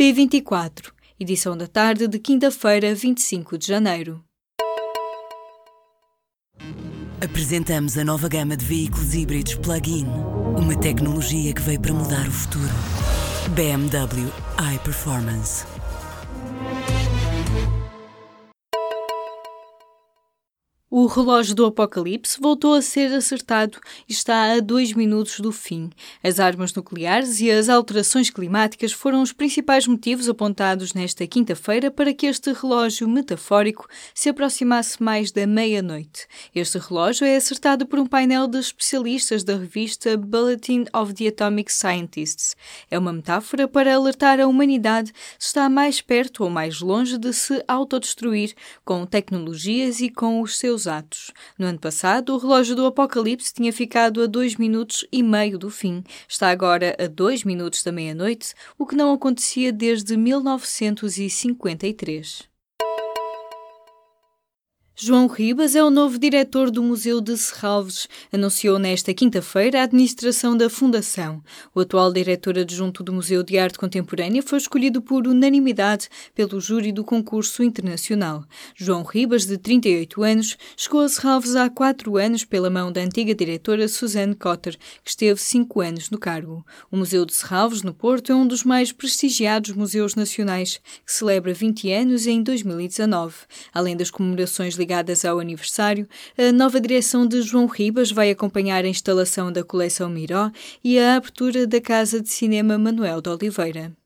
P24, edição da tarde de quinta-feira, 25 de janeiro. Apresentamos a nova gama de veículos híbridos plug-in. Uma tecnologia que veio para mudar o futuro. BMW iPerformance. O relógio do apocalipse voltou a ser acertado e está a dois minutos do fim. As armas nucleares e as alterações climáticas foram os principais motivos apontados nesta quinta-feira para que este relógio metafórico se aproximasse mais da meia-noite. Este relógio é acertado por um painel de especialistas da revista Bulletin of the Atomic Scientists. É uma metáfora para alertar a humanidade se está mais perto ou mais longe de se autodestruir com tecnologias e com os seus atos. No ano passado, o relógio do Apocalipse tinha ficado a 2 minutos e meio do fim. Está agora a 2 minutos da meia-noite, o que não acontecia desde 1953. João Ribas é o novo diretor do Museu de Serralves, anunciou nesta quinta-feira a administração da Fundação. O atual diretor adjunto do Museu de Arte Contemporânea foi escolhido por unanimidade pelo júri do concurso internacional. João Ribas, de 38 anos, chegou a Serralves há quatro anos pela mão da antiga diretora Suzanne Cotter, que esteve cinco anos no cargo. O Museu de Serralves, no Porto, é um dos mais prestigiados museus nacionais, que celebra 20 anos em 2019. Além das comemorações ligadas ligadas ao aniversário, a nova direção de João Ribas vai acompanhar a instalação da coleção Miró e a abertura da Casa de Cinema Manuel de Oliveira.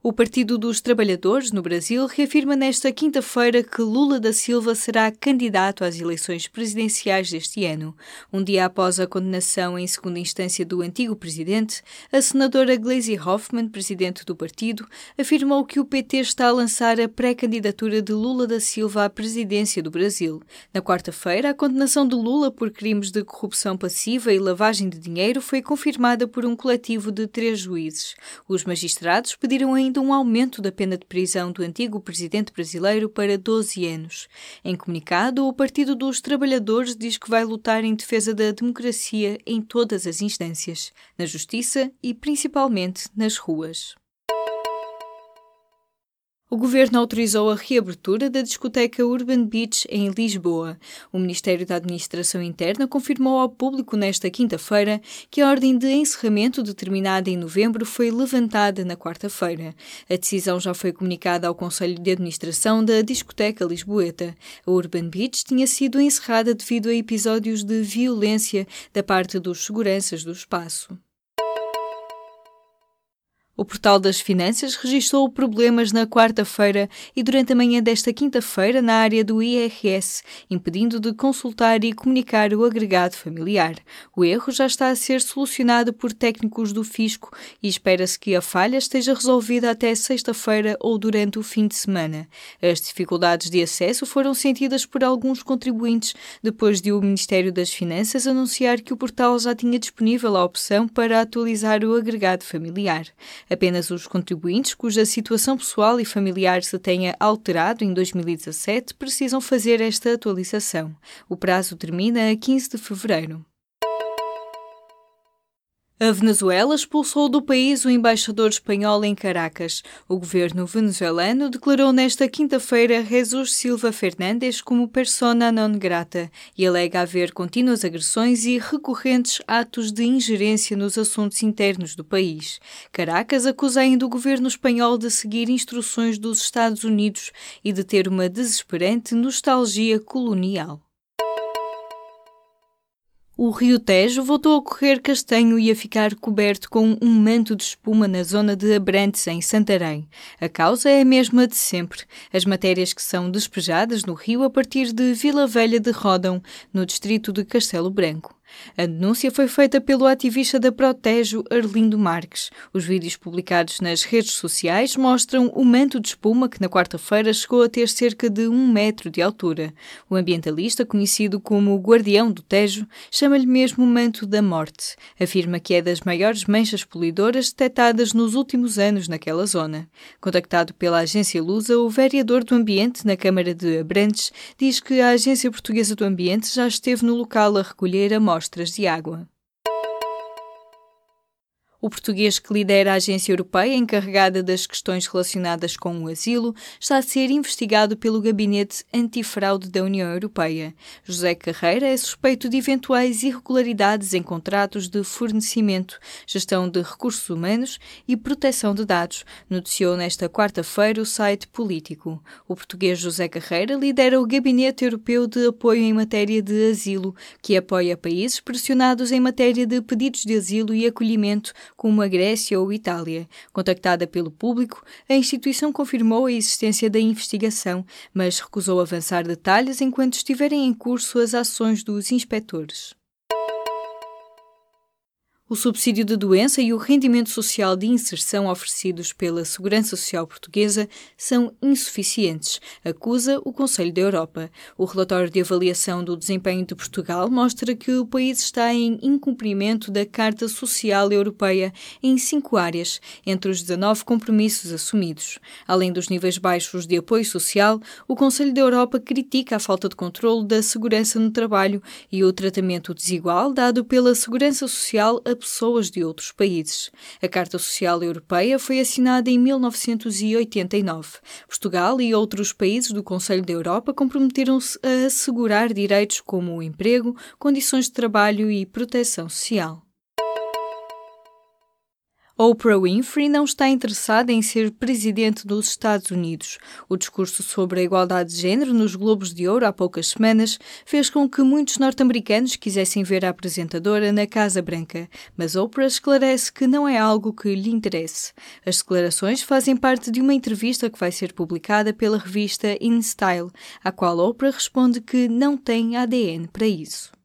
O Partido dos Trabalhadores no Brasil reafirma nesta quinta-feira que Lula da Silva será candidato às eleições presidenciais deste ano. Um dia após a condenação em segunda instância do antigo presidente, a senadora Gleisi Hoffmann, presidente do partido, afirmou que o PT está a lançar a pré-candidatura de Lula da Silva à presidência do Brasil. Na quarta-feira, a condenação de Lula por crimes de corrupção passiva e lavagem de dinheiro foi confirmada por um coletivo de três juízes. Os magistrados pediram ainda ainda um aumento da pena de prisão do antigo presidente brasileiro para 12 anos. Em comunicado, o Partido dos Trabalhadores diz que vai lutar em defesa da democracia em todas as instâncias, na justiça e principalmente nas ruas. O governo autorizou a reabertura da discoteca Urban Beach em Lisboa. O Ministério da Administração Interna confirmou ao público nesta quinta-feira que a ordem de encerramento determinada em novembro foi levantada na quarta-feira. A decisão já foi comunicada ao Conselho de Administração da discoteca Lisboeta. A Urban Beach tinha sido encerrada devido a episódios de violência da parte dos seguranças do espaço. O Portal das Finanças registrou problemas na quarta-feira e durante a manhã desta quinta-feira na área do IRS, impedindo de consultar e comunicar o agregado familiar. O erro já está a ser solucionado por técnicos do fisco e espera-se que a falha esteja resolvida até sexta-feira ou durante o fim de semana. As dificuldades de acesso foram sentidas por alguns contribuintes depois de o Ministério das Finanças anunciar que o portal já tinha disponível a opção para atualizar o agregado familiar. Apenas os contribuintes cuja situação pessoal e familiar se tenha alterado em 2017 precisam fazer esta atualização. O prazo termina a 15 de fevereiro. A Venezuela expulsou do país o embaixador espanhol em Caracas. O governo venezuelano declarou nesta quinta-feira Jesus Silva Fernandes como persona non grata e alega haver contínuas agressões e recorrentes atos de ingerência nos assuntos internos do país. Caracas acusa ainda o governo espanhol de seguir instruções dos Estados Unidos e de ter uma desesperante nostalgia colonial. O rio Tejo voltou a correr castanho e a ficar coberto com um manto de espuma na zona de Abrantes, em Santarém. A causa é a mesma de sempre: as matérias que são despejadas no rio a partir de Vila Velha de Rodão, no distrito de Castelo Branco. A denúncia foi feita pelo ativista da Protejo, Arlindo Marques. Os vídeos publicados nas redes sociais mostram o manto de espuma que na quarta-feira chegou a ter cerca de um metro de altura. O ambientalista, conhecido como o Guardião do Tejo, chama-lhe mesmo o manto da morte. Afirma que é das maiores manchas poluidoras detectadas nos últimos anos naquela zona. Contactado pela agência Lusa, o vereador do Ambiente na Câmara de Abrantes diz que a Agência Portuguesa do Ambiente já esteve no local a recolher a morte amostras de água. O português que lidera a agência europeia encarregada das questões relacionadas com o asilo está a ser investigado pelo Gabinete Antifraude da União Europeia. José Carreira é suspeito de eventuais irregularidades em contratos de fornecimento, gestão de recursos humanos e proteção de dados, noticiou nesta quarta-feira o site Político. O português José Carreira lidera o Gabinete Europeu de Apoio em Matéria de Asilo, que apoia países pressionados em matéria de pedidos de asilo e acolhimento como a Grécia ou Itália. Contactada pelo público, a instituição confirmou a existência da investigação, mas recusou avançar detalhes enquanto estiverem em curso as ações dos inspectores. O subsídio de doença e o rendimento social de inserção oferecidos pela Segurança Social Portuguesa são insuficientes, acusa o Conselho da Europa. O relatório de avaliação do desempenho de Portugal mostra que o país está em incumprimento da Carta Social Europeia em cinco áreas, entre os 19 compromissos assumidos. Além dos níveis baixos de apoio social, o Conselho da Europa critica a falta de controle da segurança no trabalho e o tratamento desigual dado pela Segurança Social a pessoas de outros países. A Carta Social Europeia foi assinada em 1989. Portugal e outros países do Conselho da Europa comprometeram-se a assegurar direitos como o emprego, condições de trabalho e proteção social. Oprah Winfrey não está interessada em ser presidente dos Estados Unidos. O discurso sobre a igualdade de género nos Globos de Ouro há poucas semanas fez com que muitos norte-americanos quisessem ver a apresentadora na Casa Branca, mas Oprah esclarece que não é algo que lhe interesse. As declarações fazem parte de uma entrevista que vai ser publicada pela revista InStyle, a qual Oprah responde que não tem ADN para isso.